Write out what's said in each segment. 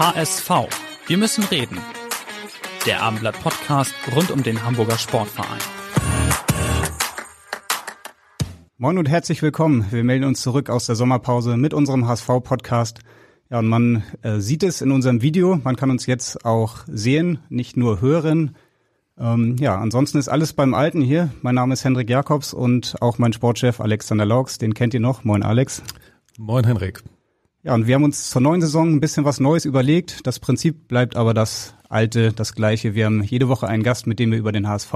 HSV. Wir müssen reden. Der Abendblatt Podcast rund um den Hamburger Sportverein. Moin und herzlich willkommen. Wir melden uns zurück aus der Sommerpause mit unserem HSV Podcast. Ja, und man äh, sieht es in unserem Video. Man kann uns jetzt auch sehen, nicht nur hören. Ähm, ja, ansonsten ist alles beim Alten hier. Mein Name ist Hendrik Jakobs und auch mein Sportchef Alexander Laux. Den kennt ihr noch. Moin Alex. Moin Henrik. Ja, und wir haben uns zur neuen Saison ein bisschen was Neues überlegt. Das Prinzip bleibt aber das alte, das gleiche. Wir haben jede Woche einen Gast, mit dem wir über den HSV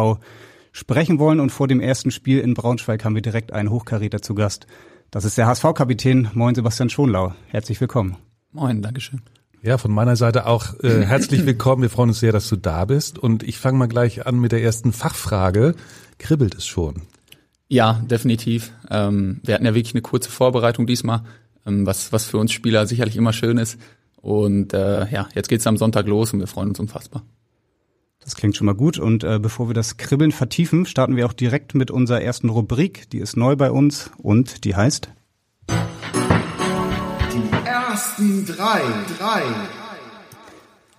sprechen wollen. Und vor dem ersten Spiel in Braunschweig haben wir direkt einen Hochkaräter zu Gast. Das ist der HSV-Kapitän. Moin Sebastian Schonlau. Herzlich willkommen. Moin, Dankeschön. Ja, von meiner Seite auch äh, herzlich willkommen. Wir freuen uns sehr, dass du da bist. Und ich fange mal gleich an mit der ersten Fachfrage. Kribbelt es schon? Ja, definitiv. Ähm, wir hatten ja wirklich eine kurze Vorbereitung diesmal was, was für uns Spieler sicherlich immer schön ist. Und äh, ja, jetzt geht's am Sonntag los und wir freuen uns unfassbar. Das klingt schon mal gut. Und äh, bevor wir das Kribbeln vertiefen, starten wir auch direkt mit unserer ersten Rubrik. Die ist neu bei uns und die heißt Die ersten drei, drei.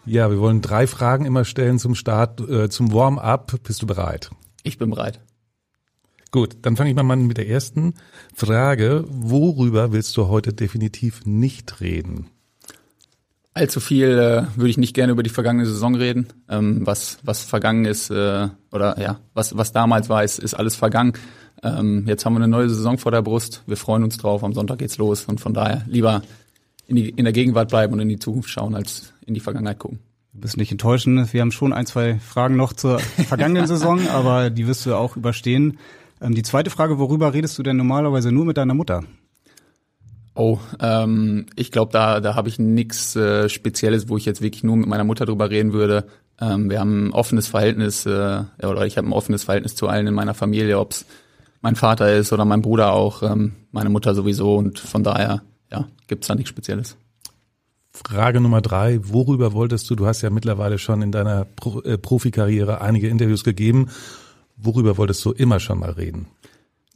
Ja, wir wollen drei Fragen immer stellen zum Start, äh, zum Warm-up. Bist du bereit? Ich bin bereit. Gut, dann fange ich mal an mit der ersten Frage. Worüber willst du heute definitiv nicht reden? Allzu viel äh, würde ich nicht gerne über die vergangene Saison reden. Ähm, was was vergangen ist äh, oder ja was was damals war, ist, ist alles vergangen. Ähm, jetzt haben wir eine neue Saison vor der Brust. Wir freuen uns drauf. Am Sonntag geht's los und von daher lieber in, die, in der Gegenwart bleiben und in die Zukunft schauen, als in die Vergangenheit gucken. Du bist nicht enttäuschen. Wir haben schon ein, zwei Fragen noch zur vergangenen Saison, aber die wirst du auch überstehen. Ähm, die zweite Frage, worüber redest du denn normalerweise nur mit deiner Mutter? Oh, ähm, ich glaube, da, da habe ich nichts äh, Spezielles, wo ich jetzt wirklich nur mit meiner Mutter drüber reden würde. Ähm, wir haben ein offenes Verhältnis, äh, oder ich habe ein offenes Verhältnis zu allen in meiner Familie, ob's mein Vater ist oder mein Bruder auch, ähm, meine Mutter sowieso und von daher, ja, gibt's da nichts Spezielles. Frage Nummer drei, worüber wolltest du, du hast ja mittlerweile schon in deiner Pro, äh, Profikarriere einige Interviews gegeben, worüber wolltest du immer schon mal reden?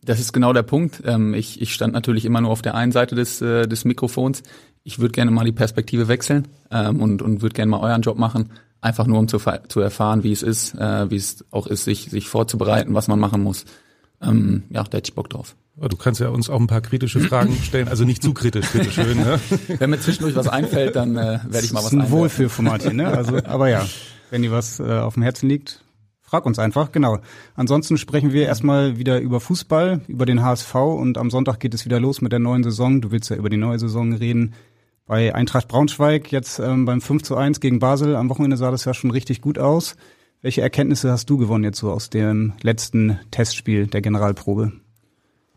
Das ist genau der Punkt. Ähm, ich, ich stand natürlich immer nur auf der einen Seite des, äh, des Mikrofons. Ich würde gerne mal die Perspektive wechseln ähm, und, und würde gerne mal euren Job machen, einfach nur um zu, zu erfahren, wie es ist, äh, wie es auch ist, sich, sich vorzubereiten, was man machen muss. Ähm, ja, da hätte ich Bock drauf. Du kannst ja uns auch ein paar kritische Fragen stellen, also nicht zu kritisch, bitte schön. Ne? Wenn mir zwischendurch was einfällt, dann äh, werde ich mal was Das ist ein Wohlfühlformat hier, ne? Also, aber ja, wenn dir was äh, auf dem Herzen liegt, Frag uns einfach, genau. Ansonsten sprechen wir erstmal wieder über Fußball, über den HSV und am Sonntag geht es wieder los mit der neuen Saison. Du willst ja über die neue Saison reden. Bei Eintracht Braunschweig jetzt ähm, beim 5 zu 1 gegen Basel. Am Wochenende sah das ja schon richtig gut aus. Welche Erkenntnisse hast du gewonnen jetzt so aus dem letzten Testspiel der Generalprobe?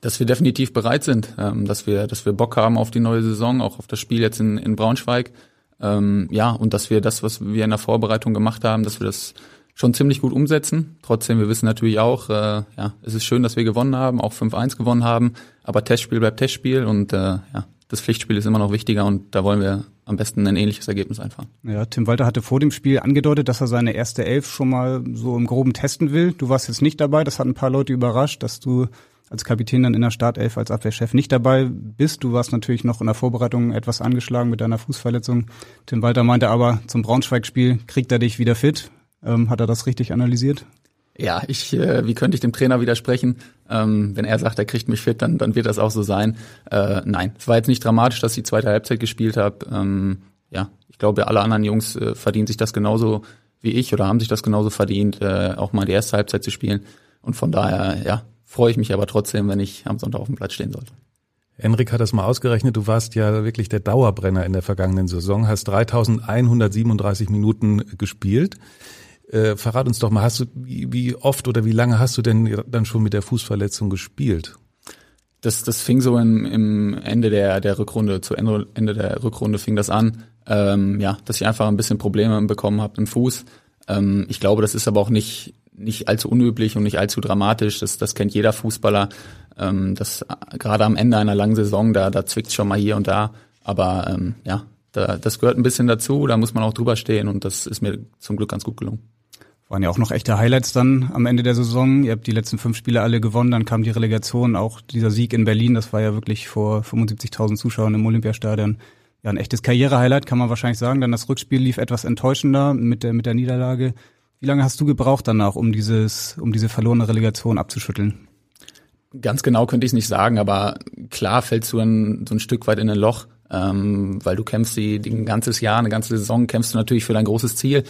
Dass wir definitiv bereit sind, ähm, dass wir, dass wir Bock haben auf die neue Saison, auch auf das Spiel jetzt in, in Braunschweig. Ähm, ja, und dass wir das, was wir in der Vorbereitung gemacht haben, dass wir das schon ziemlich gut umsetzen. Trotzdem, wir wissen natürlich auch, äh, ja, es ist schön, dass wir gewonnen haben, auch 5-1 gewonnen haben, aber Testspiel bleibt Testspiel und äh, ja, das Pflichtspiel ist immer noch wichtiger und da wollen wir am besten ein ähnliches Ergebnis einfahren. Ja, Tim Walter hatte vor dem Spiel angedeutet, dass er seine erste Elf schon mal so im Groben testen will. Du warst jetzt nicht dabei, das hat ein paar Leute überrascht, dass du als Kapitän dann in der Startelf als Abwehrchef nicht dabei bist. Du warst natürlich noch in der Vorbereitung etwas angeschlagen mit deiner Fußverletzung. Tim Walter meinte aber, zum Braunschweig-Spiel kriegt er dich wieder fit. Ähm, hat er das richtig analysiert? Ja, ich, äh, wie könnte ich dem Trainer widersprechen? Ähm, wenn er sagt, er kriegt mich fit, dann, dann wird das auch so sein. Äh, nein, es war jetzt nicht dramatisch, dass ich die zweite Halbzeit gespielt habe. Ähm, ja, ich glaube, alle anderen Jungs äh, verdienen sich das genauso wie ich oder haben sich das genauso verdient, äh, auch mal die erste Halbzeit zu spielen. Und von daher, ja, freue ich mich aber trotzdem, wenn ich am Sonntag auf dem Platz stehen sollte. Henrik hat das mal ausgerechnet, du warst ja wirklich der Dauerbrenner in der vergangenen Saison, hast 3137 Minuten gespielt. Äh, verrat uns doch mal, hast du wie, oft oder wie lange hast du denn dann schon mit der Fußverletzung gespielt? das, das fing so im, im Ende der, der Rückrunde, zu Ende, Ende der Rückrunde fing das an, ähm, ja, dass ich einfach ein bisschen Probleme bekommen habe im Fuß. Ähm, ich glaube, das ist aber auch nicht, nicht allzu unüblich und nicht allzu dramatisch. Das, das kennt jeder Fußballer. Ähm, das gerade am Ende einer langen Saison, da, da zwickt schon mal hier und da. Aber ähm, ja, da, das gehört ein bisschen dazu. Da muss man auch drüber stehen und das ist mir zum Glück ganz gut gelungen. Waren ja auch noch echte Highlights dann am Ende der Saison. Ihr habt die letzten fünf Spiele alle gewonnen, dann kam die Relegation, auch dieser Sieg in Berlin, das war ja wirklich vor 75.000 Zuschauern im Olympiastadion. Ja, ein echtes Karrierehighlight, kann man wahrscheinlich sagen. Dann das Rückspiel lief etwas enttäuschender mit der, mit der Niederlage. Wie lange hast du gebraucht danach, um dieses, um diese verlorene Relegation abzuschütteln? Ganz genau könnte ich es nicht sagen, aber klar fällst du ein, so ein Stück weit in ein Loch, ähm, weil du kämpfst die, die ein ganzes Jahr, eine ganze Saison kämpfst du natürlich für dein großes Ziel.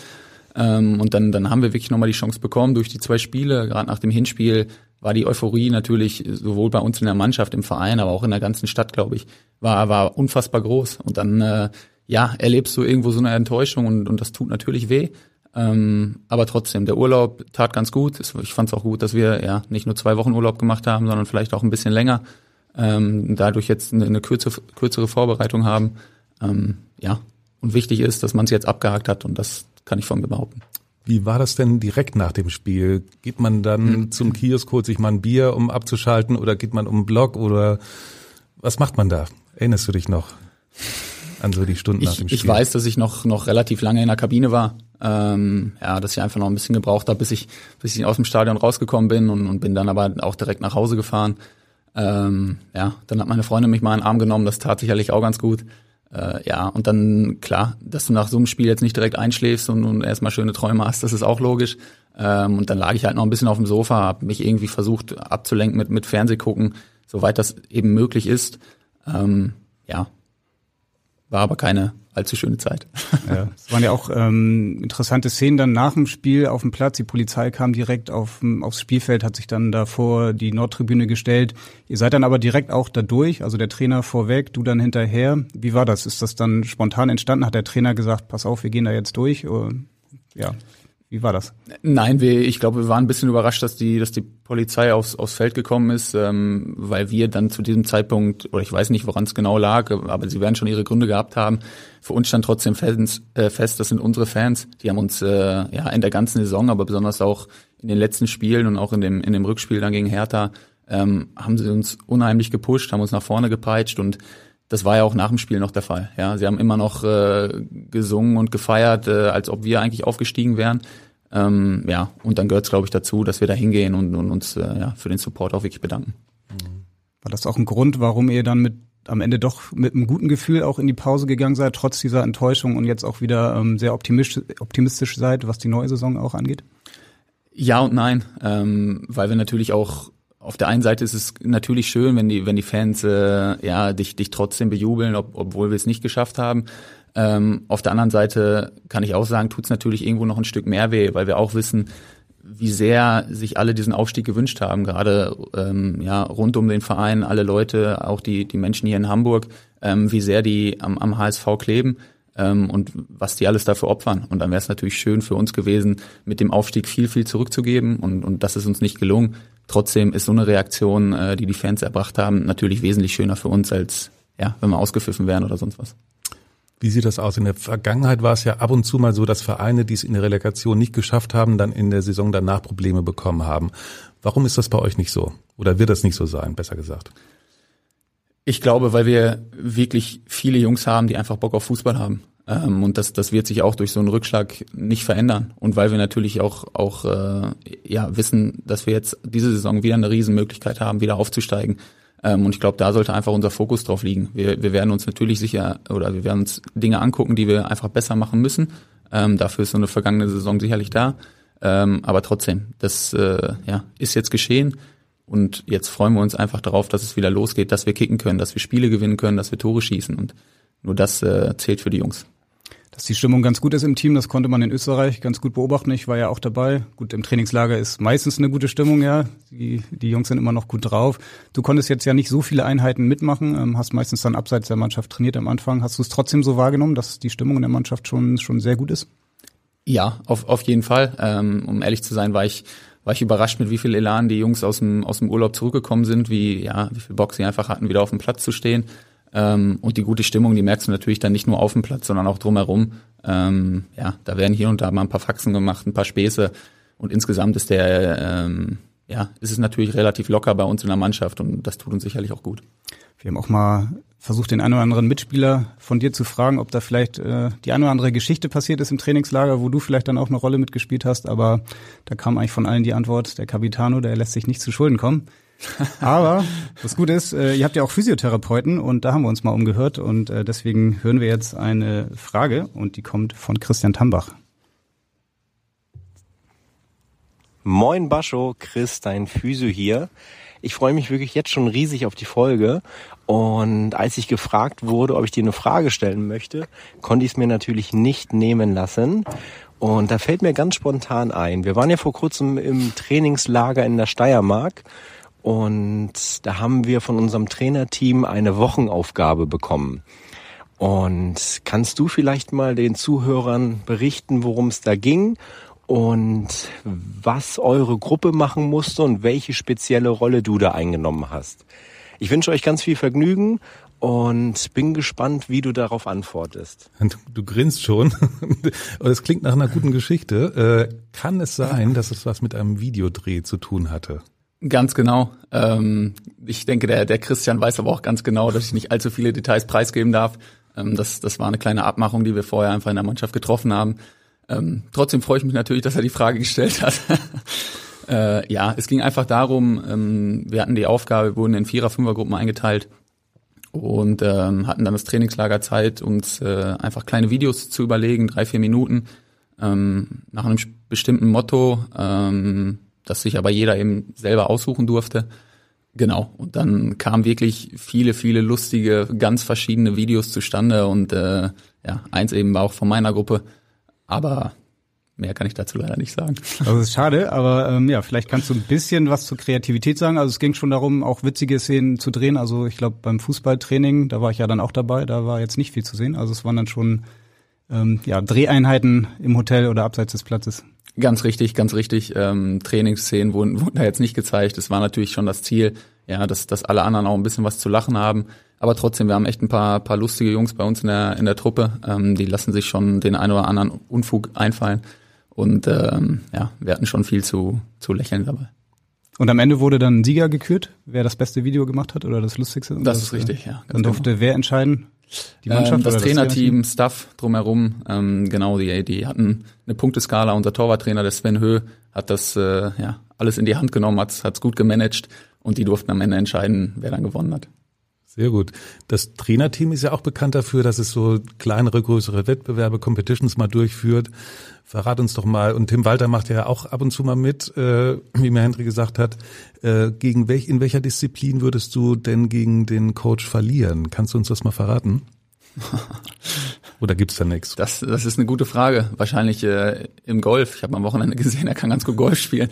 Ähm, und dann, dann haben wir wirklich nochmal die Chance bekommen durch die zwei Spiele. Gerade nach dem Hinspiel war die Euphorie natürlich sowohl bei uns in der Mannschaft, im Verein, aber auch in der ganzen Stadt, glaube ich, war, war unfassbar groß. Und dann, äh, ja, erlebst du irgendwo so eine Enttäuschung und, und das tut natürlich weh. Ähm, aber trotzdem, der Urlaub tat ganz gut. Ich fand es auch gut, dass wir ja nicht nur zwei Wochen Urlaub gemacht haben, sondern vielleicht auch ein bisschen länger. Ähm, dadurch jetzt eine, eine kürzere, kürzere Vorbereitung haben. Ähm, ja, und wichtig ist, dass man es jetzt abgehakt hat und das kann ich von mir behaupten. Wie war das denn direkt nach dem Spiel? Geht man dann mhm. zum Kiosk, holt sich mal ein Bier, um abzuschalten, oder geht man um den Block oder was macht man da? Erinnerst du dich noch an so die Stunden ich, nach dem Spiel? Ich weiß, dass ich noch noch relativ lange in der Kabine war. Ähm, ja, dass ich einfach noch ein bisschen gebraucht habe, bis ich bis ich aus dem Stadion rausgekommen bin und, und bin dann aber auch direkt nach Hause gefahren. Ähm, ja, dann hat meine Freundin mich mal in den Arm genommen. Das tat sicherlich auch ganz gut. Äh, ja, und dann, klar, dass du nach so einem Spiel jetzt nicht direkt einschläfst und, und erstmal schöne Träume hast, das ist auch logisch. Ähm, und dann lag ich halt noch ein bisschen auf dem Sofa, habe mich irgendwie versucht abzulenken mit, mit Fernsehgucken, soweit das eben möglich ist. Ähm, ja, war aber keine allzu schöne Zeit. Ja, es waren ja auch ähm, interessante Szenen dann nach dem Spiel auf dem Platz. Die Polizei kam direkt auf, aufs Spielfeld, hat sich dann da vor die Nordtribüne gestellt. Ihr seid dann aber direkt auch da durch, also der Trainer vorweg, du dann hinterher. Wie war das? Ist das dann spontan entstanden? Hat der Trainer gesagt, pass auf, wir gehen da jetzt durch? Oder, ja. Wie war das? Nein, wir, ich glaube, wir waren ein bisschen überrascht, dass die, dass die Polizei aufs, aufs Feld gekommen ist, ähm, weil wir dann zu diesem Zeitpunkt, oder ich weiß nicht, woran es genau lag, aber sie werden schon ihre Gründe gehabt haben. Für uns stand trotzdem Fans, äh, fest, das sind unsere Fans. Die haben uns äh, ja in der ganzen Saison, aber besonders auch in den letzten Spielen und auch in dem, in dem Rückspiel dann gegen Hertha, ähm, haben sie uns unheimlich gepusht, haben uns nach vorne gepeitscht und das war ja auch nach dem Spiel noch der Fall. Ja, sie haben immer noch äh, gesungen und gefeiert, äh, als ob wir eigentlich aufgestiegen wären. Ähm, ja, und dann gehört es, glaube ich, dazu, dass wir da hingehen und, und uns äh, ja, für den Support auch wirklich bedanken. War das auch ein Grund, warum ihr dann mit am Ende doch mit einem guten Gefühl auch in die Pause gegangen seid, trotz dieser Enttäuschung und jetzt auch wieder ähm, sehr optimistisch, optimistisch seid, was die neue Saison auch angeht? Ja und nein, ähm, weil wir natürlich auch auf der einen Seite ist es natürlich schön, wenn die, wenn die Fans äh, ja dich, dich trotzdem bejubeln, ob, obwohl wir es nicht geschafft haben. Ähm, auf der anderen Seite kann ich auch sagen, tut es natürlich irgendwo noch ein Stück mehr weh, weil wir auch wissen, wie sehr sich alle diesen Aufstieg gewünscht haben, gerade ähm, ja rund um den Verein, alle Leute, auch die die Menschen hier in Hamburg, ähm, wie sehr die am, am HSV kleben ähm, und was die alles dafür opfern. Und dann wäre es natürlich schön für uns gewesen, mit dem Aufstieg viel viel zurückzugeben und und das ist uns nicht gelungen. Trotzdem ist so eine Reaktion, äh, die die Fans erbracht haben, natürlich wesentlich schöner für uns, als ja, wenn wir ausgepfiffen wären oder sonst was. Wie sieht das aus? In der Vergangenheit war es ja ab und zu mal so, dass Vereine, die es in der Relegation nicht geschafft haben, dann in der Saison danach Probleme bekommen haben. Warum ist das bei euch nicht so? Oder wird das nicht so sein, besser gesagt? Ich glaube, weil wir wirklich viele Jungs haben, die einfach Bock auf Fußball haben. Ähm, und das, das wird sich auch durch so einen Rückschlag nicht verändern. Und weil wir natürlich auch, auch äh, ja, wissen, dass wir jetzt diese Saison wieder eine Riesenmöglichkeit haben, wieder aufzusteigen. Ähm, und ich glaube, da sollte einfach unser Fokus drauf liegen. Wir, wir werden uns natürlich sicher oder wir werden uns Dinge angucken, die wir einfach besser machen müssen. Ähm, dafür ist so eine vergangene Saison sicherlich da. Ähm, aber trotzdem, das äh, ja, ist jetzt geschehen. Und jetzt freuen wir uns einfach darauf, dass es wieder losgeht, dass wir kicken können, dass wir Spiele gewinnen können, dass wir Tore schießen. Und nur das äh, zählt für die Jungs. Dass die Stimmung ganz gut ist im Team, das konnte man in Österreich ganz gut beobachten. Ich war ja auch dabei. Gut, im Trainingslager ist meistens eine gute Stimmung, ja. Die, die Jungs sind immer noch gut drauf. Du konntest jetzt ja nicht so viele Einheiten mitmachen, ähm, hast meistens dann abseits der Mannschaft trainiert am Anfang. Hast du es trotzdem so wahrgenommen, dass die Stimmung in der Mannschaft schon, schon sehr gut ist? Ja, auf, auf jeden Fall. Ähm, um ehrlich zu sein, war ich war ich überrascht, mit wie viel Elan die Jungs aus dem, aus dem Urlaub zurückgekommen sind, wie, ja, wie viel Bock sie einfach hatten, wieder auf dem Platz zu stehen. Ähm, und die gute Stimmung, die merkst du natürlich dann nicht nur auf dem Platz, sondern auch drumherum. Ähm, ja, da werden hier und da mal ein paar Faxen gemacht, ein paar Späße. Und insgesamt ist der, ähm, ja, ist es natürlich relativ locker bei uns in der Mannschaft und das tut uns sicherlich auch gut. Wir haben auch mal versucht, den einen oder anderen Mitspieler von dir zu fragen, ob da vielleicht äh, die eine oder andere Geschichte passiert ist im Trainingslager, wo du vielleicht dann auch eine Rolle mitgespielt hast. Aber da kam eigentlich von allen die Antwort, der Capitano, der lässt sich nicht zu Schulden kommen. Aber das Gute ist, äh, ihr habt ja auch Physiotherapeuten und da haben wir uns mal umgehört und äh, deswegen hören wir jetzt eine Frage und die kommt von Christian Tambach. Moin Bascho, Chris, dein Physio hier. Ich freue mich wirklich jetzt schon riesig auf die Folge. Und als ich gefragt wurde, ob ich dir eine Frage stellen möchte, konnte ich es mir natürlich nicht nehmen lassen. Und da fällt mir ganz spontan ein. Wir waren ja vor kurzem im Trainingslager in der Steiermark und da haben wir von unserem Trainerteam eine Wochenaufgabe bekommen. Und kannst du vielleicht mal den Zuhörern berichten, worum es da ging und was eure Gruppe machen musste und welche spezielle Rolle du da eingenommen hast? Ich wünsche euch ganz viel Vergnügen und bin gespannt, wie du darauf antwortest. Du, du grinst schon. Das klingt nach einer guten Geschichte. Äh, kann es sein, dass es was mit einem Videodreh zu tun hatte? Ganz genau. Ähm, ich denke, der, der Christian weiß aber auch ganz genau, dass ich nicht allzu viele Details preisgeben darf. Ähm, das, das war eine kleine Abmachung, die wir vorher einfach in der Mannschaft getroffen haben. Ähm, trotzdem freue ich mich natürlich, dass er die Frage gestellt hat. äh, ja, es ging einfach darum, ähm, wir hatten die Aufgabe, wurden in Vierer-, Fünfer-Gruppen eingeteilt und ähm, hatten dann das Trainingslager Zeit, uns äh, einfach kleine Videos zu überlegen, drei, vier Minuten, ähm, nach einem bestimmten Motto, ähm, das sich aber jeder eben selber aussuchen durfte. Genau. Und dann kamen wirklich viele, viele lustige, ganz verschiedene Videos zustande und äh, ja, eins eben war auch von meiner Gruppe. Aber mehr kann ich dazu leider nicht sagen. Also ist schade, aber ähm, ja, vielleicht kannst du ein bisschen was zur Kreativität sagen. Also es ging schon darum, auch witzige Szenen zu drehen. Also ich glaube beim Fußballtraining, da war ich ja dann auch dabei, da war jetzt nicht viel zu sehen. Also es waren dann schon ähm, ja, Dreheinheiten im Hotel oder abseits des Platzes. Ganz richtig, ganz richtig. Ähm, Trainingsszenen wurden, wurden da jetzt nicht gezeigt. Das war natürlich schon das Ziel, ja, dass, dass alle anderen auch ein bisschen was zu lachen haben. Aber trotzdem, wir haben echt ein paar, paar lustige Jungs bei uns in der, in der Truppe. Ähm, die lassen sich schon den einen oder anderen Unfug einfallen. Und ähm, ja, wir hatten schon viel zu, zu lächeln dabei. Und am Ende wurde dann ein Sieger gekürt, wer das beste Video gemacht hat oder das lustigste? Das, das ist richtig, ja. Dann durfte genau. wer entscheiden? Die Mannschaft ähm, das Trainerteam, das Staff drumherum, ähm, genau, die, die hatten eine Punkteskala. Unser Torwarttrainer, der Sven Höh, hat das äh, ja alles in die Hand genommen, hat es gut gemanagt und die durften am Ende entscheiden, wer dann gewonnen hat. Sehr gut. Das Trainerteam ist ja auch bekannt dafür, dass es so kleinere, größere Wettbewerbe, Competitions mal durchführt. Verrat uns doch mal, und Tim Walter macht ja auch ab und zu mal mit, äh, wie mir Hendrik gesagt hat, äh, gegen welch, in welcher Disziplin würdest du denn gegen den Coach verlieren? Kannst du uns das mal verraten? Oder gibt's da nichts? Das, das ist eine gute Frage. Wahrscheinlich äh, im Golf. Ich habe am Wochenende gesehen, er kann ganz gut Golf spielen.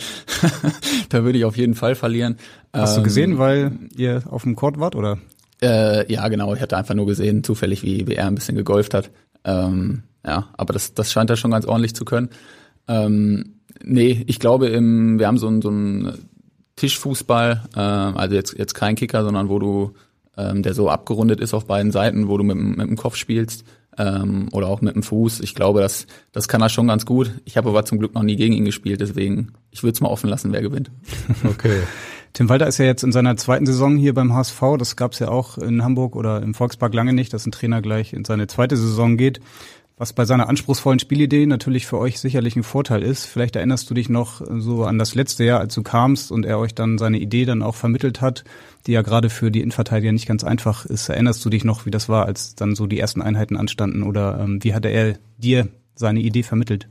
da würde ich auf jeden Fall verlieren. Hast ähm, du gesehen, weil ihr auf dem Court wart, oder? Äh, ja, genau. Ich hatte einfach nur gesehen, zufällig, wie, wie er ein bisschen gegolft hat. Ähm, ja, aber das, das scheint er schon ganz ordentlich zu können. Ähm, nee, ich glaube, im, wir haben so ein, so ein Tischfußball, äh, also jetzt, jetzt kein Kicker, sondern wo du, ähm, der so abgerundet ist auf beiden Seiten, wo du mit, mit dem Kopf spielst ähm, oder auch mit dem Fuß. Ich glaube, das, das kann er schon ganz gut. Ich habe aber zum Glück noch nie gegen ihn gespielt, deswegen ich würde es mal offen lassen, wer gewinnt. Okay. Tim Walter ist ja jetzt in seiner zweiten Saison hier beim HSV. Das gab es ja auch in Hamburg oder im Volkspark lange nicht, dass ein Trainer gleich in seine zweite Saison geht. Was bei seiner anspruchsvollen Spielidee natürlich für euch sicherlich ein Vorteil ist. Vielleicht erinnerst du dich noch so an das letzte Jahr, als du kamst und er euch dann seine Idee dann auch vermittelt hat, die ja gerade für die Innenverteidiger nicht ganz einfach ist. Erinnerst du dich noch, wie das war, als dann so die ersten Einheiten anstanden oder ähm, wie hatte er dir seine Idee vermittelt?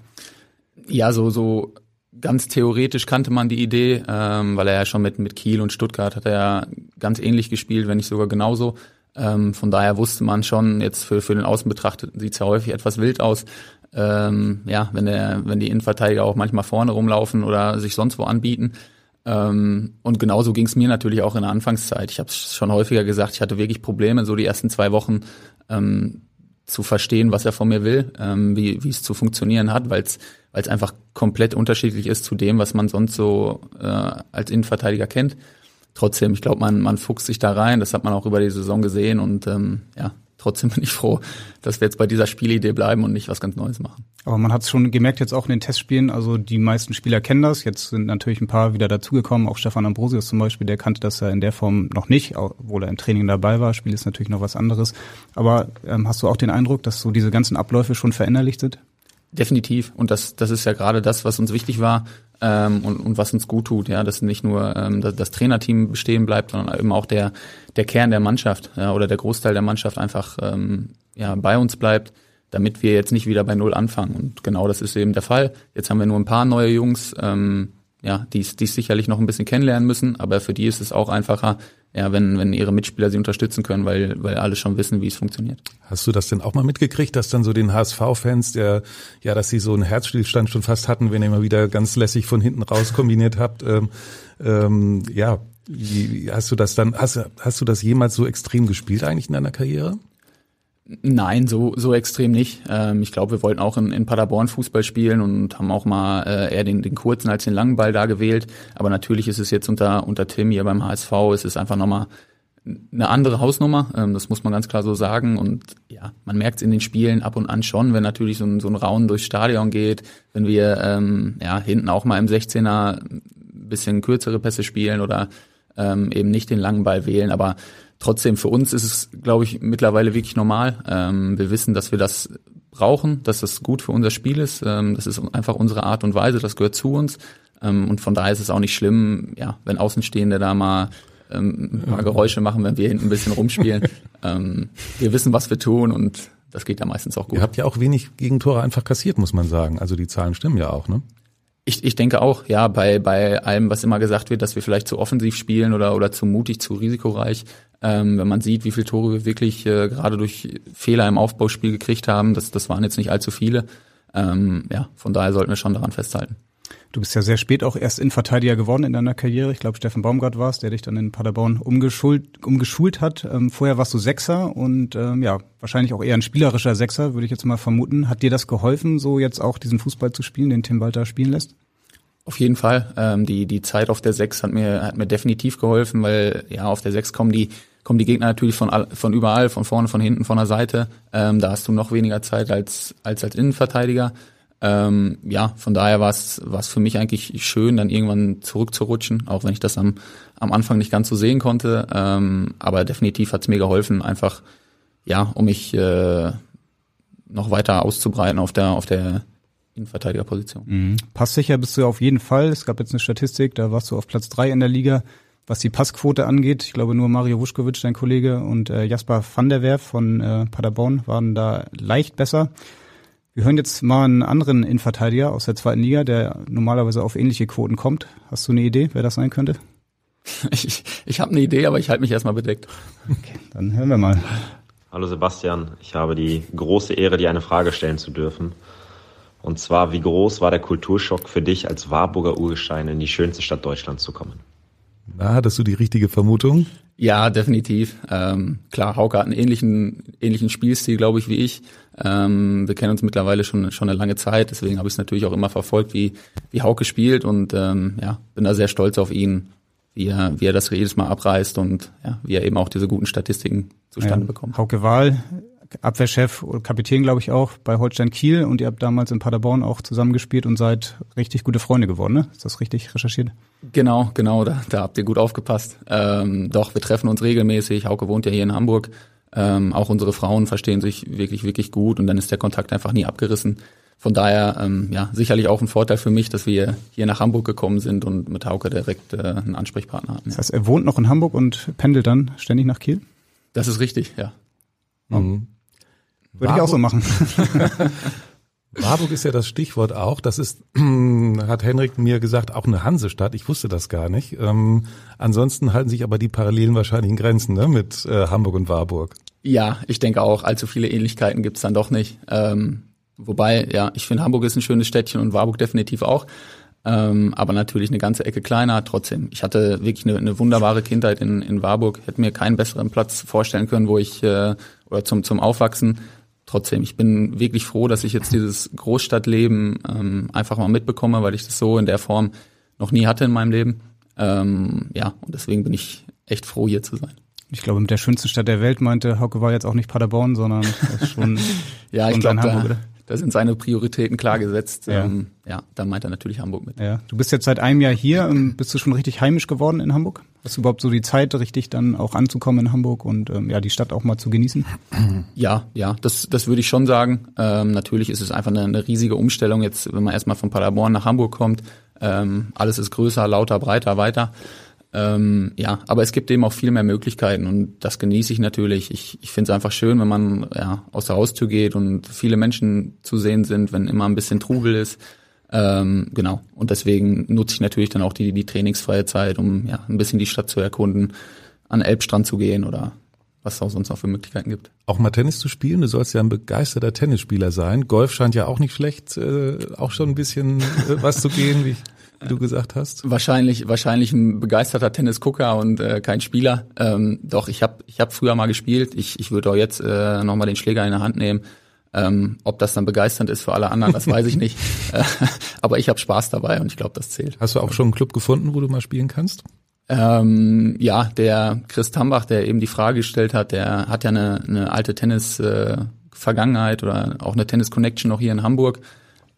Ja, so, so ganz theoretisch kannte man die Idee, ähm, weil er ja schon mit, mit Kiel und Stuttgart hat er ja ganz ähnlich gespielt, wenn nicht sogar genauso. Ähm, von daher wusste man schon, jetzt für, für den Außenbetrachteten sieht es ja häufig etwas wild aus. Ähm, ja, wenn der, wenn die Innenverteidiger auch manchmal vorne rumlaufen oder sich sonst wo anbieten. Ähm, und genauso ging es mir natürlich auch in der Anfangszeit. Ich habe es schon häufiger gesagt, ich hatte wirklich Probleme, so die ersten zwei Wochen ähm, zu verstehen, was er von mir will, ähm, wie, wie es zu funktionieren hat, weil es weil es einfach komplett unterschiedlich ist zu dem, was man sonst so äh, als Innenverteidiger kennt. Trotzdem, ich glaube, man, man fuchst sich da rein, das hat man auch über die Saison gesehen und ähm, ja, trotzdem bin ich froh, dass wir jetzt bei dieser Spielidee bleiben und nicht was ganz Neues machen. Aber man hat es schon gemerkt jetzt auch in den Testspielen, also die meisten Spieler kennen das. Jetzt sind natürlich ein paar wieder dazugekommen, auch Stefan Ambrosius zum Beispiel, der kannte das ja in der Form noch nicht, obwohl er im Training dabei war. Spiel ist natürlich noch was anderes. Aber ähm, hast du auch den Eindruck, dass so diese ganzen Abläufe schon verinnerlicht sind? Definitiv. Und das, das ist ja gerade das, was uns wichtig war ähm, und, und was uns gut tut, ja, dass nicht nur ähm, das, das Trainerteam bestehen bleibt, sondern eben auch der, der Kern der Mannschaft ja, oder der Großteil der Mannschaft einfach ähm, ja, bei uns bleibt, damit wir jetzt nicht wieder bei Null anfangen. Und genau das ist eben der Fall. Jetzt haben wir nur ein paar neue Jungs, ähm, ja, die es sicherlich noch ein bisschen kennenlernen müssen, aber für die ist es auch einfacher, ja, wenn, wenn ihre Mitspieler sie unterstützen können, weil, weil alle schon wissen, wie es funktioniert. Hast du das denn auch mal mitgekriegt, dass dann so den HSV-Fans, der, ja, dass sie so einen Herzstillstand schon fast hatten, wenn ihr mal wieder ganz lässig von hinten raus kombiniert habt, ähm, ähm, ja, wie, hast du das dann, hast, hast du das jemals so extrem gespielt eigentlich in deiner Karriere? Nein, so, so extrem nicht. Ähm, ich glaube, wir wollten auch in, in Paderborn Fußball spielen und haben auch mal äh, eher den, den kurzen als den langen Ball da gewählt. Aber natürlich ist es jetzt unter, unter Tim hier beim HSV, es ist einfach nochmal eine andere Hausnummer, ähm, das muss man ganz klar so sagen. Und ja, man merkt es in den Spielen ab und an schon, wenn natürlich so ein, so ein Raun durchs Stadion geht, wenn wir ähm, ja hinten auch mal im 16er ein bisschen kürzere Pässe spielen oder ähm, eben nicht den langen Ball wählen. Aber Trotzdem, für uns ist es, glaube ich, mittlerweile wirklich normal. Ähm, wir wissen, dass wir das brauchen, dass das gut für unser Spiel ist. Ähm, das ist einfach unsere Art und Weise, das gehört zu uns. Ähm, und von daher ist es auch nicht schlimm, ja, wenn Außenstehende da mal ähm, ein paar Geräusche machen, wenn wir hinten ein bisschen rumspielen. ähm, wir wissen, was wir tun und das geht ja meistens auch gut. Ihr habt ja auch wenig Gegentore einfach kassiert, muss man sagen. Also die Zahlen stimmen ja auch, ne? Ich, ich denke auch, ja, bei, bei allem, was immer gesagt wird, dass wir vielleicht zu offensiv spielen oder, oder zu mutig, zu risikoreich. Ähm, wenn man sieht, wie viele Tore wir wirklich äh, gerade durch Fehler im Aufbauspiel gekriegt haben, das, das waren jetzt nicht allzu viele. Ähm, ja, von daher sollten wir schon daran festhalten. Du bist ja sehr spät auch erst Innenverteidiger geworden in deiner Karriere. Ich glaube, Steffen Baumgart war es, der dich dann in Paderborn umgeschult, umgeschult hat. Ähm, vorher warst du Sechser und ähm, ja, wahrscheinlich auch eher ein spielerischer Sechser, würde ich jetzt mal vermuten. Hat dir das geholfen, so jetzt auch diesen Fußball zu spielen, den Tim Walter spielen lässt? Auf jeden Fall. Ähm, die, die Zeit auf der Sechs hat mir, hat mir definitiv geholfen, weil ja, auf der Sechs kommen die, kommen die Gegner natürlich von, von überall, von vorne, von hinten, von der Seite. Ähm, da hast du noch weniger Zeit als als, als Innenverteidiger. Ähm, ja, von daher war es für mich eigentlich schön, dann irgendwann zurückzurutschen, auch wenn ich das am, am Anfang nicht ganz so sehen konnte. Ähm, aber definitiv hat es mir geholfen, einfach ja, um mich äh, noch weiter auszubreiten auf der auf der Innenverteidigerposition. Mhm. Passsicher bist du auf jeden Fall. Es gab jetzt eine Statistik, da warst du auf Platz drei in der Liga, was die Passquote angeht. Ich glaube nur Mario Vuskovic, dein Kollege, und äh, Jasper van der Werf von äh, Paderborn waren da leicht besser. Wir hören jetzt mal einen anderen Innenverteidiger aus der zweiten Liga, der normalerweise auf ähnliche Quoten kommt. Hast du eine Idee, wer das sein könnte? Ich, ich habe eine Idee, aber ich halte mich erstmal bedeckt. Okay, dann hören wir mal. Hallo Sebastian, ich habe die große Ehre, dir eine Frage stellen zu dürfen. Und zwar, wie groß war der Kulturschock für dich, als Warburger Urgestein in die schönste Stadt Deutschlands zu kommen? Na, hattest du die richtige Vermutung? Ja, definitiv. Ähm, klar, Hauke hat einen ähnlichen, ähnlichen Spielstil, glaube ich, wie ich. Ähm, wir kennen uns mittlerweile schon, schon eine lange Zeit, deswegen habe ich es natürlich auch immer verfolgt, wie, wie Hauke spielt und ähm, ja, bin da sehr stolz auf ihn, wie er, wie er das jedes Mal abreißt und ja, wie er eben auch diese guten Statistiken zustande ja, bekommt. Hauke Wahl, Abwehrchef oder Kapitän, glaube ich, auch bei Holstein Kiel und ihr habt damals in Paderborn auch zusammengespielt und seid richtig gute Freunde geworden, ne? Ist das richtig recherchiert? Genau, genau, da, da habt ihr gut aufgepasst. Ähm, doch, wir treffen uns regelmäßig. Hauke wohnt ja hier in Hamburg. Ähm, auch unsere Frauen verstehen sich wirklich, wirklich gut und dann ist der Kontakt einfach nie abgerissen. Von daher, ähm, ja, sicherlich auch ein Vorteil für mich, dass wir hier nach Hamburg gekommen sind und mit Hauke direkt äh, einen Ansprechpartner hatten. Ja. Das heißt, er wohnt noch in Hamburg und pendelt dann ständig nach Kiel? Das ist richtig, ja. Mhm. Würde ich auch so machen. Warburg ist ja das Stichwort auch. Das ist, hat Henrik mir gesagt, auch eine Hansestadt. Ich wusste das gar nicht. Ähm, ansonsten halten sich aber die Parallelen wahrscheinlich in Grenzen ne, mit äh, Hamburg und Warburg. Ja, ich denke auch. Allzu viele Ähnlichkeiten gibt's dann doch nicht. Ähm, wobei, ja, ich finde Hamburg ist ein schönes Städtchen und Warburg definitiv auch. Ähm, aber natürlich eine ganze Ecke kleiner. Trotzdem, ich hatte wirklich eine, eine wunderbare Kindheit in, in Warburg. Hätte mir keinen besseren Platz vorstellen können, wo ich äh, oder zum zum Aufwachsen trotzdem, ich bin wirklich froh, dass ich jetzt dieses Großstadtleben ähm, einfach mal mitbekomme, weil ich das so in der Form noch nie hatte in meinem Leben. Ähm, ja, und deswegen bin ich echt froh, hier zu sein. Ich glaube, mit der schönsten Stadt der Welt meinte Hauke war jetzt auch nicht Paderborn, sondern schon, ja, ich glaube, Hamburg, da, oder? da sind seine Prioritäten klar gesetzt. Ja. Ähm, ja, da meint er natürlich Hamburg mit. Ja, du bist jetzt seit einem Jahr hier. ähm, Bist du schon richtig heimisch geworden in Hamburg? Hast du überhaupt so die Zeit, richtig dann auch anzukommen in Hamburg und ähm, ja die Stadt auch mal zu genießen? Ja, ja, das, das würde ich schon sagen. Ähm, natürlich ist es einfach eine, eine riesige Umstellung jetzt, wenn man erstmal von Paderborn nach Hamburg kommt. Ähm, alles ist größer, lauter, breiter, weiter. Ähm, ja, aber es gibt eben auch viel mehr Möglichkeiten und das genieße ich natürlich. Ich, ich finde es einfach schön, wenn man ja, aus der Haustür geht und viele Menschen zu sehen sind, wenn immer ein bisschen Trubel ist. Ähm, genau. Und deswegen nutze ich natürlich dann auch die, die trainingsfreie Zeit, um ja, ein bisschen die Stadt zu erkunden, an Elbstrand zu gehen oder was es auch sonst noch für Möglichkeiten gibt. Auch mal Tennis zu spielen, du sollst ja ein begeisterter Tennisspieler sein. Golf scheint ja auch nicht schlecht, äh, auch schon ein bisschen äh, was zu gehen, wie, wie du gesagt hast. Wahrscheinlich, wahrscheinlich ein begeisterter Tennisgucker und äh, kein Spieler. Ähm, doch, ich habe ich hab früher mal gespielt. Ich, ich würde auch jetzt äh, nochmal den Schläger in der Hand nehmen. Ähm, ob das dann begeisternd ist für alle anderen, das weiß ich nicht. Äh, aber ich habe Spaß dabei und ich glaube, das zählt. Hast du auch schon einen Club gefunden, wo du mal spielen kannst? Ähm, ja, der Chris Tambach, der eben die Frage gestellt hat, der hat ja eine, eine alte Tennis-Vergangenheit oder auch eine Tennis-Connection noch hier in Hamburg.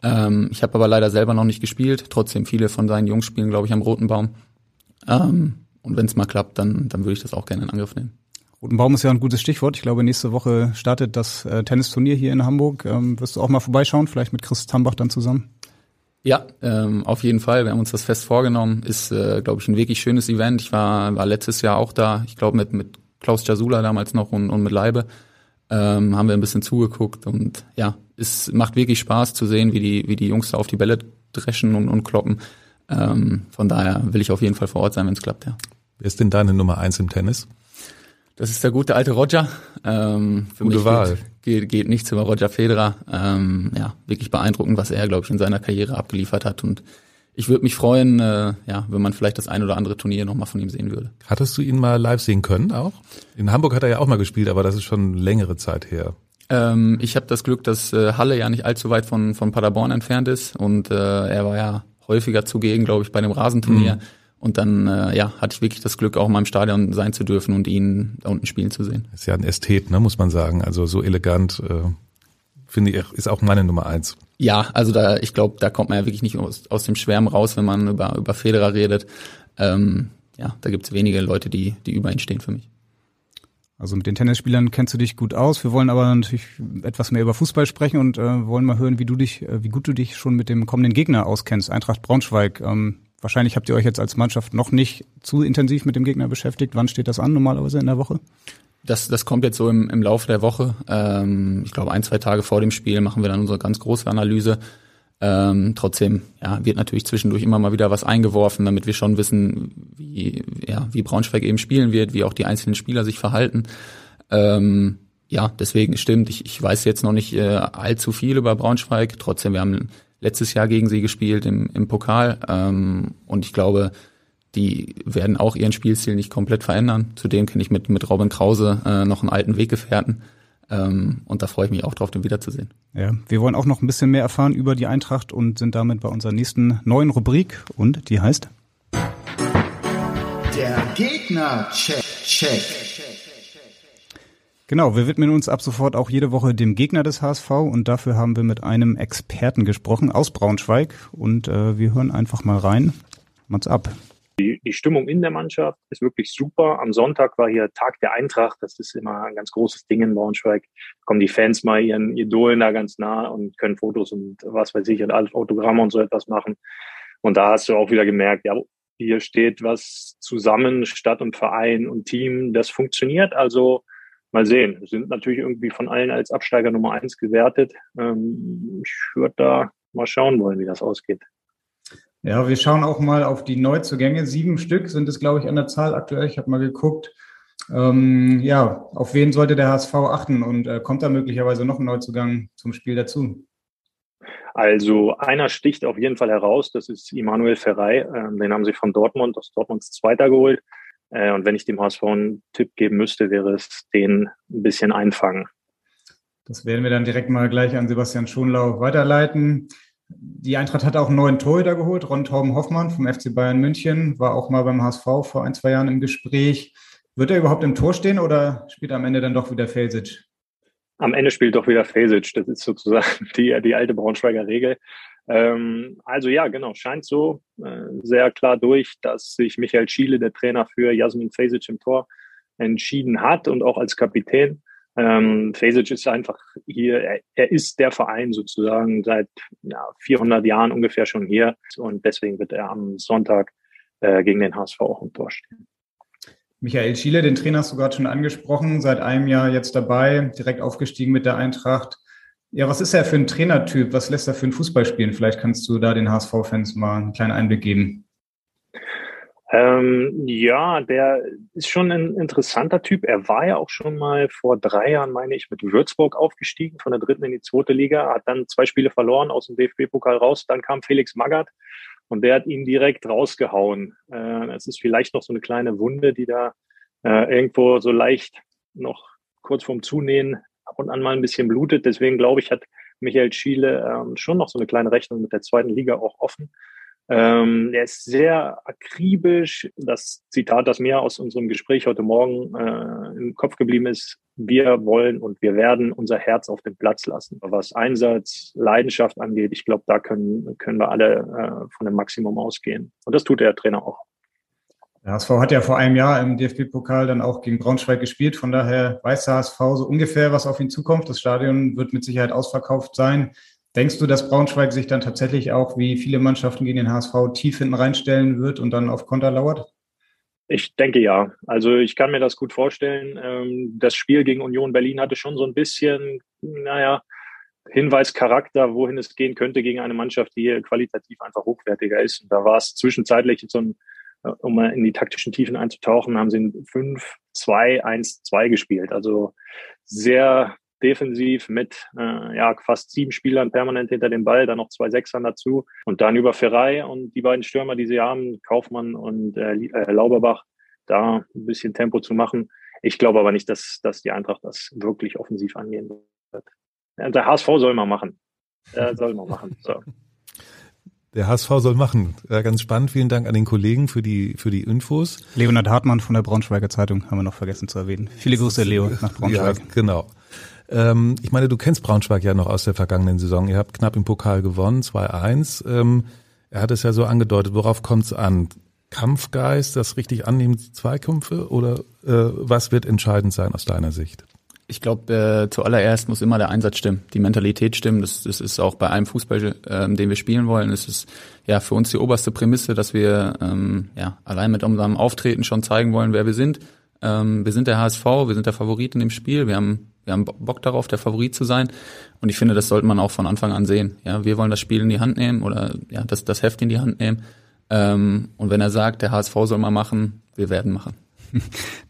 Ähm, ich habe aber leider selber noch nicht gespielt. Trotzdem viele von seinen Jungs spielen, glaube ich, am Roten Baum. Ähm, und wenn es mal klappt, dann, dann würde ich das auch gerne in Angriff nehmen. Roten Baum ist ja ein gutes Stichwort. Ich glaube, nächste Woche startet das äh, Tennisturnier hier in Hamburg. Ähm, wirst du auch mal vorbeischauen, vielleicht mit Chris Tambach dann zusammen? Ja, ähm, auf jeden Fall. Wir haben uns das fest vorgenommen. Ist, äh, glaube ich, ein wirklich schönes Event. Ich war, war letztes Jahr auch da. Ich glaube, mit, mit Klaus Jasula damals noch und, und mit Leibe ähm, haben wir ein bisschen zugeguckt. Und ja, es macht wirklich Spaß zu sehen, wie die, wie die Jungs da auf die Bälle dreschen und, und kloppen. Ähm, von daher will ich auf jeden Fall vor Ort sein, wenn es klappt, ja. Wer ist denn deine Nummer eins im Tennis? Das ist der gute alte Roger. Ähm, für Gute mich Wahl. Geht, geht, geht nichts über Roger Federer. Ähm, ja, wirklich beeindruckend, was er, glaube ich, in seiner Karriere abgeliefert hat. Und ich würde mich freuen, äh, ja, wenn man vielleicht das ein oder andere Turnier nochmal von ihm sehen würde. Hattest du ihn mal live sehen können auch? In Hamburg hat er ja auch mal gespielt, aber das ist schon längere Zeit her. Ähm, ich habe das Glück, dass äh, Halle ja nicht allzu weit von, von Paderborn entfernt ist. Und äh, er war ja häufiger zugegen, glaube ich, bei dem Rasenturnier. Mhm. Und dann äh, ja, hatte ich wirklich das Glück, auch mal im Stadion sein zu dürfen und ihn da unten spielen zu sehen. Ist ja ein Ästhet, ne, muss man sagen. Also so elegant, äh, finde ich, ist auch meine Nummer eins. Ja, also da, ich glaube, da kommt man ja wirklich nicht aus, aus dem Schwärmen raus, wenn man über, über Federer redet. Ähm, ja, da gibt's wenige Leute, die, die über ihn stehen für mich. Also mit den Tennisspielern kennst du dich gut aus. Wir wollen aber natürlich etwas mehr über Fußball sprechen und äh, wollen mal hören, wie du dich, äh, wie gut du dich schon mit dem kommenden Gegner auskennst. Eintracht Braunschweig. Ähm, wahrscheinlich habt ihr euch jetzt als Mannschaft noch nicht zu intensiv mit dem Gegner beschäftigt. Wann steht das an normalerweise in der Woche? Das, das kommt jetzt so im, im Laufe der Woche. Ähm, ich glaube, ein, zwei Tage vor dem Spiel machen wir dann unsere ganz große Analyse. Ähm, trotzdem ja, wird natürlich zwischendurch immer mal wieder was eingeworfen, damit wir schon wissen, wie, ja, wie Braunschweig eben spielen wird, wie auch die einzelnen Spieler sich verhalten. Ähm, ja, deswegen stimmt. Ich, ich weiß jetzt noch nicht äh, allzu viel über Braunschweig. Trotzdem, wir haben letztes Jahr gegen sie gespielt im, im Pokal ähm, und ich glaube, die werden auch ihren Spielstil nicht komplett verändern. Zudem kenne ich mit, mit Robin Krause äh, noch einen alten Weggefährten. Ähm, und da freue ich mich auch drauf, den wiederzusehen. Ja, wir wollen auch noch ein bisschen mehr erfahren über die Eintracht und sind damit bei unserer nächsten neuen Rubrik und die heißt Der Gegner check check. Genau, wir widmen uns ab sofort auch jede Woche dem Gegner des HSV und dafür haben wir mit einem Experten gesprochen aus Braunschweig und äh, wir hören einfach mal rein. Mach's ab. Die, die Stimmung in der Mannschaft ist wirklich super. Am Sonntag war hier Tag der Eintracht. Das ist immer ein ganz großes Ding in Braunschweig. Da kommen die Fans mal ihren Idolen da ganz nah und können Fotos und was weiß ich und alles Autogramme und so etwas machen. Und da hast du auch wieder gemerkt, ja, hier steht was zusammen, Stadt und Verein und Team. Das funktioniert. Also mal sehen. Wir sind natürlich irgendwie von allen als Absteiger Nummer eins gewertet. Ähm, ich würde da mal schauen wollen, wie das ausgeht. Ja, wir schauen auch mal auf die Neuzugänge. Sieben Stück sind es, glaube ich, an der Zahl aktuell. Ich habe mal geguckt. Ähm, ja, auf wen sollte der HSV achten und äh, kommt da möglicherweise noch ein Neuzugang zum Spiel dazu? Also einer sticht auf jeden Fall heraus, das ist Immanuel Ferrei. Ähm, den haben sie von Dortmund, aus Dortmunds Zweiter geholt. Äh, und wenn ich dem HSV einen Tipp geben müsste, wäre es den ein bisschen einfangen. Das werden wir dann direkt mal gleich an Sebastian Schonlau weiterleiten. Die Eintracht hat auch einen neuen Torhüter geholt, Ron Torben Hoffmann vom FC Bayern München, war auch mal beim HSV vor ein, zwei Jahren im Gespräch. Wird er überhaupt im Tor stehen oder spielt er am Ende dann doch wieder Felsic? Am Ende spielt doch wieder Felsic. Das ist sozusagen die, die alte Braunschweiger Regel. Ähm, also ja, genau, scheint so äh, sehr klar durch, dass sich Michael Schiele, der Trainer für Jasmin Fesic im Tor, entschieden hat und auch als Kapitän. Ähm, Fesic ist einfach hier, er, er, ist der Verein sozusagen seit ja, 400 Jahren ungefähr schon hier und deswegen wird er am Sonntag äh, gegen den HSV auch im Tor stehen. Michael Schiele, den Trainer hast du gerade schon angesprochen, seit einem Jahr jetzt dabei, direkt aufgestiegen mit der Eintracht. Ja, was ist er für ein Trainertyp? Was lässt er für einen Fußball spielen? Vielleicht kannst du da den HSV-Fans mal einen kleinen Einblick geben. Ähm, ja, der ist schon ein interessanter Typ. Er war ja auch schon mal vor drei Jahren, meine ich, mit Würzburg aufgestiegen, von der dritten in die zweite Liga, hat dann zwei Spiele verloren aus dem DFB-Pokal raus. Dann kam Felix Magath und der hat ihn direkt rausgehauen. Äh, es ist vielleicht noch so eine kleine Wunde, die da äh, irgendwo so leicht noch kurz vorm Zunähen ab und an mal ein bisschen blutet. Deswegen glaube ich, hat Michael Schiele ähm, schon noch so eine kleine Rechnung mit der zweiten Liga auch offen. Ähm, er ist sehr akribisch. Das Zitat, das mir aus unserem Gespräch heute Morgen äh, im Kopf geblieben ist, wir wollen und wir werden unser Herz auf den Platz lassen. Was Einsatz, Leidenschaft angeht, ich glaube, da können, können wir alle äh, von dem Maximum ausgehen. Und das tut der Trainer auch. Der HSV hat ja vor einem Jahr im DFB-Pokal dann auch gegen Braunschweig gespielt. Von daher weiß der HSV so ungefähr, was auf ihn zukommt. Das Stadion wird mit Sicherheit ausverkauft sein. Denkst du, dass Braunschweig sich dann tatsächlich auch wie viele Mannschaften gegen den HSV tief hinten reinstellen wird und dann auf Konter lauert? Ich denke ja. Also ich kann mir das gut vorstellen. Ähm, das Spiel gegen Union Berlin hatte schon so ein bisschen, naja, Hinweischarakter, wohin es gehen könnte gegen eine Mannschaft, die qualitativ einfach hochwertiger ist. Und da war es zwischenzeitlich so ein um mal in die taktischen Tiefen einzutauchen, haben sie 5, 2, 1, 2 gespielt. Also sehr defensiv mit äh, ja fast sieben Spielern permanent hinter dem Ball, dann noch zwei Sechsern dazu und dann über Ferrei und die beiden Stürmer, die sie haben, Kaufmann und äh, äh Lauberbach, da ein bisschen Tempo zu machen. Ich glaube aber nicht, dass, dass die Eintracht das wirklich offensiv angehen wird. Der HSV soll mal machen. Der soll mal machen. So. Der HSV soll machen. Ja, ganz spannend. Vielen Dank an den Kollegen für die, für die Infos. Leonhard Hartmann von der Braunschweiger Zeitung haben wir noch vergessen zu erwähnen. Viele Grüße, Leo, nach Braunschweig. Ja, genau. Ähm, ich meine, du kennst Braunschweig ja noch aus der vergangenen Saison. Ihr habt knapp im Pokal gewonnen, 2-1. Ähm, er hat es ja so angedeutet. Worauf kommt es an? Kampfgeist, das richtig annehmen, Zweikämpfe oder äh, was wird entscheidend sein aus deiner Sicht? Ich glaube, äh, zuallererst muss immer der Einsatz stimmen, die Mentalität stimmen. Das, das ist auch bei einem Fußball, äh, den wir spielen wollen. Es ist ja für uns die oberste Prämisse, dass wir ähm, ja allein mit unserem Auftreten schon zeigen wollen, wer wir sind. Ähm, wir sind der HSV, wir sind der Favorit in dem Spiel. Wir haben wir haben Bock darauf, der Favorit zu sein. Und ich finde, das sollte man auch von Anfang an sehen. Ja, wir wollen das Spiel in die Hand nehmen oder ja, das, das Heft in die Hand nehmen. Ähm, und wenn er sagt, der HSV soll mal machen, wir werden machen.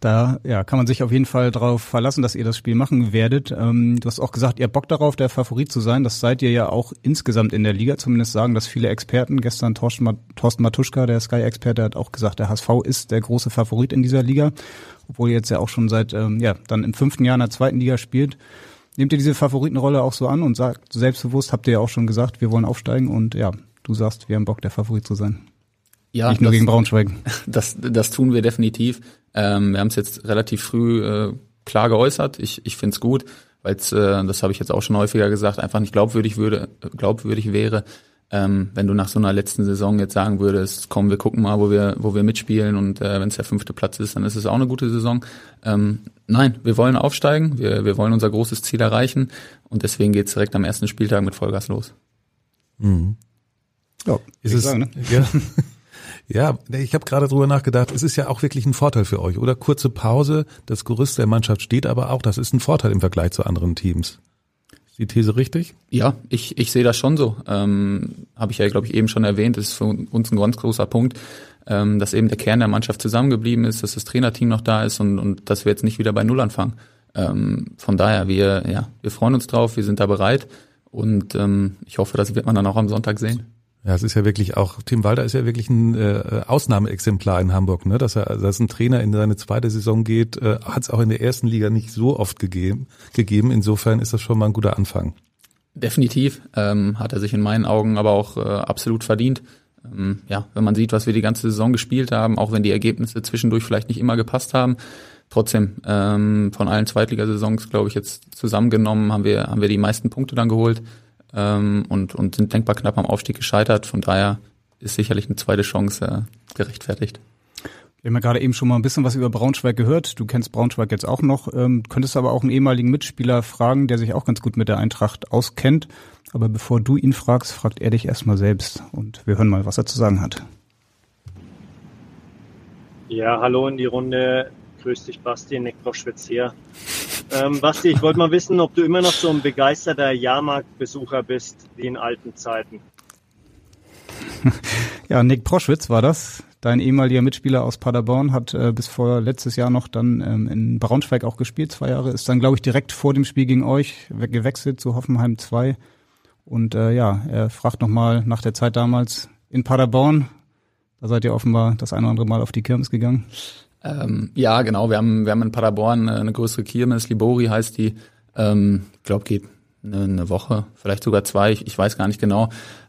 Da ja, kann man sich auf jeden Fall darauf verlassen, dass ihr das Spiel machen werdet. Ähm, du hast auch gesagt, ihr habt Bock darauf, der Favorit zu sein. Das seid ihr ja auch insgesamt in der Liga. Zumindest sagen das viele Experten. Gestern Thorsten, Thorsten Matuschka, der Sky-Experte, hat auch gesagt, der HSV ist der große Favorit in dieser Liga. Obwohl ihr jetzt ja auch schon seit, ähm, ja, dann im fünften Jahr in der zweiten Liga spielt. Nehmt ihr diese Favoritenrolle auch so an und sagt selbstbewusst, habt ihr ja auch schon gesagt, wir wollen aufsteigen und ja, du sagst, wir haben Bock, der Favorit zu sein. Ja, Nicht nur das, gegen Braunschweig. Das, das tun wir definitiv. Ähm, wir haben es jetzt relativ früh äh, klar geäußert. Ich, ich finde es gut, weil es, äh, das habe ich jetzt auch schon häufiger gesagt, einfach nicht glaubwürdig würde, glaubwürdig wäre, ähm, wenn du nach so einer letzten Saison jetzt sagen würdest, komm, wir gucken mal, wo wir, wo wir mitspielen und äh, wenn es der fünfte Platz ist, dann ist es auch eine gute Saison. Ähm, nein, wir wollen aufsteigen, wir, wir wollen unser großes Ziel erreichen und deswegen geht's direkt am ersten Spieltag mit Vollgas los. Mhm. Ja, ist es, sagen, ne? ja. Ja, ich habe gerade drüber nachgedacht, es ist ja auch wirklich ein Vorteil für euch, oder? Kurze Pause, das Gerüst der Mannschaft steht aber auch, das ist ein Vorteil im Vergleich zu anderen Teams. Ist die These richtig? Ja, ich, ich sehe das schon so. Ähm, habe ich ja, glaube ich, eben schon erwähnt, das ist für uns ein ganz großer Punkt, ähm, dass eben der Kern der Mannschaft zusammengeblieben ist, dass das Trainerteam noch da ist und, und dass wir jetzt nicht wieder bei Null anfangen. Ähm, von daher, wir, ja, wir freuen uns drauf, wir sind da bereit und ähm, ich hoffe, das wird man dann auch am Sonntag sehen. Ja, es ist ja wirklich auch, Tim Walter ist ja wirklich ein äh, Ausnahmeexemplar in Hamburg, ne? Dass er, dass ein Trainer in seine zweite Saison geht, äh, hat es auch in der ersten Liga nicht so oft gegeben. gegeben. Insofern ist das schon mal ein guter Anfang. Definitiv ähm, hat er sich in meinen Augen aber auch äh, absolut verdient. Ähm, ja, wenn man sieht, was wir die ganze Saison gespielt haben, auch wenn die Ergebnisse zwischendurch vielleicht nicht immer gepasst haben, trotzdem ähm, von allen Zweitligasaisons, glaube ich, jetzt zusammengenommen haben wir haben wir die meisten Punkte dann geholt ähm, und, und sind denkbar knapp am Aufstieg gescheitert. Von daher ist sicherlich eine zweite Chance äh, gerechtfertigt. Wir haben ja gerade eben schon mal ein bisschen was über Braunschweig gehört. Du kennst Braunschweig jetzt auch noch, ähm, könntest aber auch einen ehemaligen Mitspieler fragen, der sich auch ganz gut mit der Eintracht auskennt. Aber bevor du ihn fragst, fragt er dich erstmal selbst. Und wir hören mal, was er zu sagen hat. Ja, hallo in die Runde. Grüß dich, Basti, Nick Broschwitz hier. Ähm, Basti, ich wollte mal wissen, ob du immer noch so ein begeisterter Jahrmarktbesucher bist wie in alten Zeiten. ja, Nick Proschwitz war das. Dein ehemaliger Mitspieler aus Paderborn hat äh, bis vor letztes Jahr noch dann ähm, in Braunschweig auch gespielt, zwei Jahre. Ist dann, glaube ich, direkt vor dem Spiel gegen euch gewechselt zu Hoffenheim 2. Und äh, ja, er fragt nochmal nach der Zeit damals in Paderborn. Da seid ihr offenbar das eine oder andere Mal auf die Kirmes gegangen. Ähm, ja, genau. Wir haben, wir haben in Paderborn eine größere Kirmes, Libori heißt die. Ähm, glaube, geht eine, eine Woche, vielleicht sogar zwei, ich, ich weiß gar nicht genau.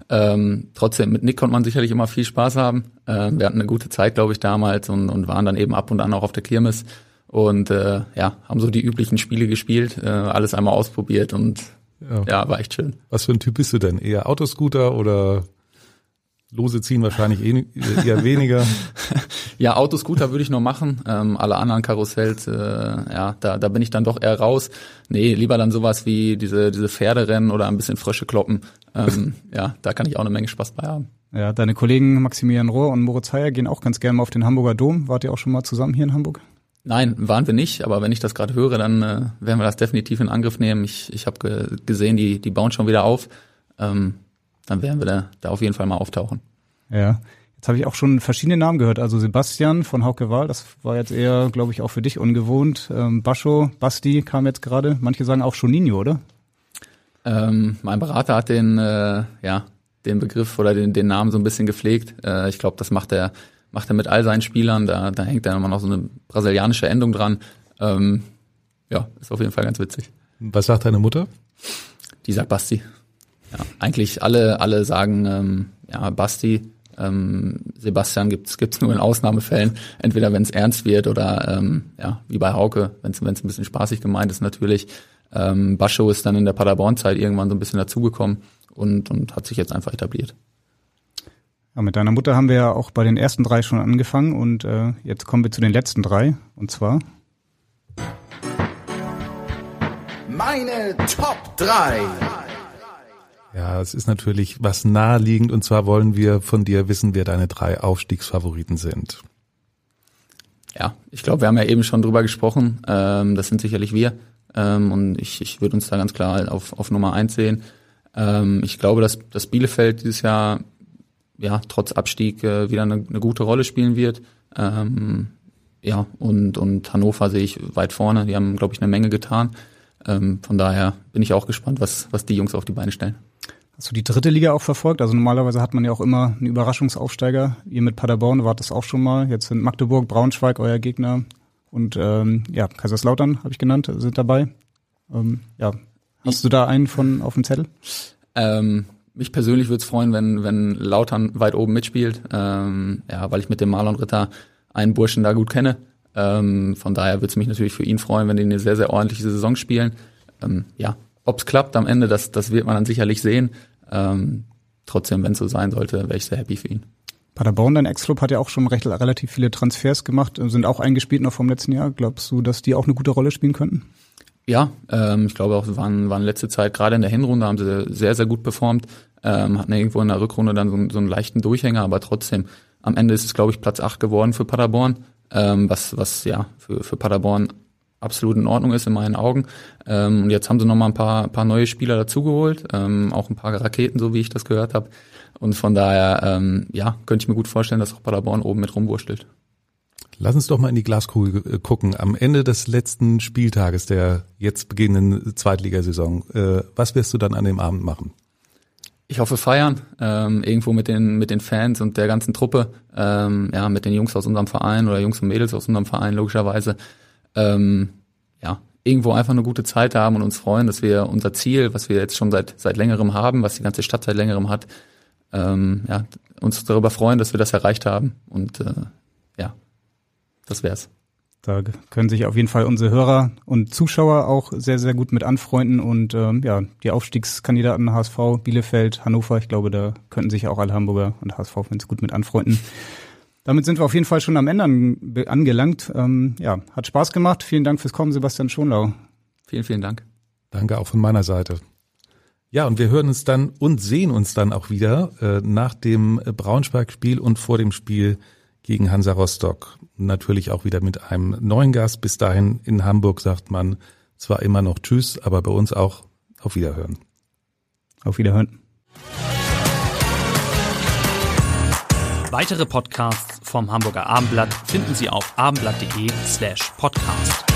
Ähm, trotzdem, mit Nick konnte man sicherlich immer viel Spaß haben. Ähm, wir hatten eine gute Zeit, glaube ich, damals und, und waren dann eben ab und an auch auf der Kirmes und äh, ja, haben so die üblichen Spiele gespielt, äh, alles einmal ausprobiert und ja. ja, war echt schön. Was für ein Typ bist du denn? Eher Autoscooter oder Lose ziehen wahrscheinlich eh, eher weniger. ja, Autoscooter würde ich noch machen. Ähm, alle anderen Karussells, äh, ja, da, da bin ich dann doch eher raus. Nee, lieber dann sowas wie diese, diese Pferderennen oder ein bisschen Frösche kloppen. Ähm, ja, da kann ich auch eine Menge Spaß bei haben. Ja, deine Kollegen Maximilian Rohr und Moritz Heyer gehen auch ganz gerne mal auf den Hamburger Dom. Wart ihr auch schon mal zusammen hier in Hamburg? Nein, waren wir nicht, aber wenn ich das gerade höre, dann äh, werden wir das definitiv in Angriff nehmen. Ich, ich habe ge gesehen, die, die bauen schon wieder auf. Ähm, dann werden wir da, da auf jeden Fall mal auftauchen. Ja. Jetzt habe ich auch schon verschiedene Namen gehört. Also Sebastian von Hauke Wahl, das war jetzt eher, glaube ich, auch für dich ungewohnt. Ähm, Bascho, Basti kam jetzt gerade. Manche sagen auch schon Nino, oder? Ähm, mein Berater hat den, äh, ja, den Begriff oder den, den Namen so ein bisschen gepflegt. Äh, ich glaube, das macht er, macht er mit all seinen Spielern. Da, da hängt dann immer noch so eine brasilianische Endung dran. Ähm, ja, ist auf jeden Fall ganz witzig. Was sagt deine Mutter? Die sagt Basti. Ja, eigentlich alle, alle sagen ähm, ja Basti. Ähm, Sebastian gibt's gibt's nur in Ausnahmefällen, entweder wenn es ernst wird oder ähm, ja wie bei Hauke, wenn es ein bisschen spaßig gemeint ist natürlich. Ähm, Bascho ist dann in der Paderborn-Zeit irgendwann so ein bisschen dazugekommen und und hat sich jetzt einfach etabliert. Ja, mit deiner Mutter haben wir ja auch bei den ersten drei schon angefangen und äh, jetzt kommen wir zu den letzten drei und zwar meine Top 3. Ja, es ist natürlich was naheliegend und zwar wollen wir von dir wissen, wer deine drei Aufstiegsfavoriten sind. Ja, ich glaube, wir haben ja eben schon drüber gesprochen. Ähm, das sind sicherlich wir. Ähm, und ich, ich würde uns da ganz klar auf, auf Nummer eins sehen. Ähm, ich glaube, dass, dass Bielefeld dieses Jahr ja trotz Abstieg äh, wieder eine, eine gute Rolle spielen wird. Ähm, ja, und, und Hannover sehe ich weit vorne. Die haben, glaube ich, eine Menge getan. Ähm, von daher bin ich auch gespannt, was, was die Jungs auf die Beine stellen. Hast du die dritte Liga auch verfolgt? Also normalerweise hat man ja auch immer einen Überraschungsaufsteiger. Ihr mit Paderborn wart das auch schon mal. Jetzt sind Magdeburg, Braunschweig euer Gegner und ähm, ja Kaiserslautern habe ich genannt sind dabei. Ähm, ja, hast du da einen von auf dem Zettel? Ähm, mich persönlich würde es freuen, wenn wenn Lautern weit oben mitspielt. Ähm, ja, weil ich mit dem Marlon Ritter einen Burschen da gut kenne. Ähm, von daher würde es mich natürlich für ihn freuen, wenn die eine sehr sehr ordentliche Saison spielen. Ähm, ja, ob es klappt am Ende, das, das wird man dann sicherlich sehen. Ähm, trotzdem, wenn es so sein sollte, wäre ich sehr happy für ihn. Paderborn, dein Ex-Club, hat ja auch schon recht, relativ viele Transfers gemacht, sind auch eingespielt noch vom letzten Jahr. Glaubst du, dass die auch eine gute Rolle spielen könnten? Ja, ähm, ich glaube auch, waren, waren letzte Zeit, gerade in der Hinrunde haben sie sehr, sehr gut performt, ähm, hatten irgendwo in der Rückrunde dann so, so einen leichten Durchhänger, aber trotzdem, am Ende ist es, glaube ich, Platz acht geworden für Paderborn, ähm, was, was ja für, für Paderborn absolut in Ordnung ist in meinen Augen. Ähm, und jetzt haben sie noch mal ein paar, paar neue Spieler dazugeholt, ähm, auch ein paar Raketen, so wie ich das gehört habe. Und von daher, ähm, ja, könnte ich mir gut vorstellen, dass auch Paderborn oben mit rumwurschtelt. Lass uns doch mal in die Glaskugel gucken. Am Ende des letzten Spieltages der jetzt beginnenden Zweitligasaison, äh, was wirst du dann an dem Abend machen? Ich hoffe feiern, ähm, irgendwo mit den mit den Fans und der ganzen Truppe, ähm, ja, mit den Jungs aus unserem Verein oder Jungs und Mädels aus unserem Verein logischerweise. Ähm, ja, irgendwo einfach eine gute Zeit haben und uns freuen, dass wir unser Ziel, was wir jetzt schon seit seit längerem haben, was die ganze Stadt seit längerem hat, ähm, ja, uns darüber freuen, dass wir das erreicht haben und äh, ja, das wär's. Da können sich auf jeden Fall unsere Hörer und Zuschauer auch sehr, sehr gut mit anfreunden und ähm, ja, die Aufstiegskandidaten HSV, Bielefeld, Hannover, ich glaube, da könnten sich auch alle Hamburger und HSV-Fans gut mit anfreunden. Damit sind wir auf jeden Fall schon am Ende angelangt. Ähm, ja, hat Spaß gemacht. Vielen Dank fürs Kommen, Sebastian Schonlau. Vielen, vielen Dank. Danke auch von meiner Seite. Ja, und wir hören uns dann und sehen uns dann auch wieder äh, nach dem Braunschweig-Spiel und vor dem Spiel gegen Hansa Rostock. Natürlich auch wieder mit einem neuen Gast. Bis dahin in Hamburg sagt man zwar immer noch Tschüss, aber bei uns auch auf Wiederhören. Auf Wiederhören. Weitere Podcasts vom Hamburger Abendblatt finden Sie auf abendblatt.de slash podcast.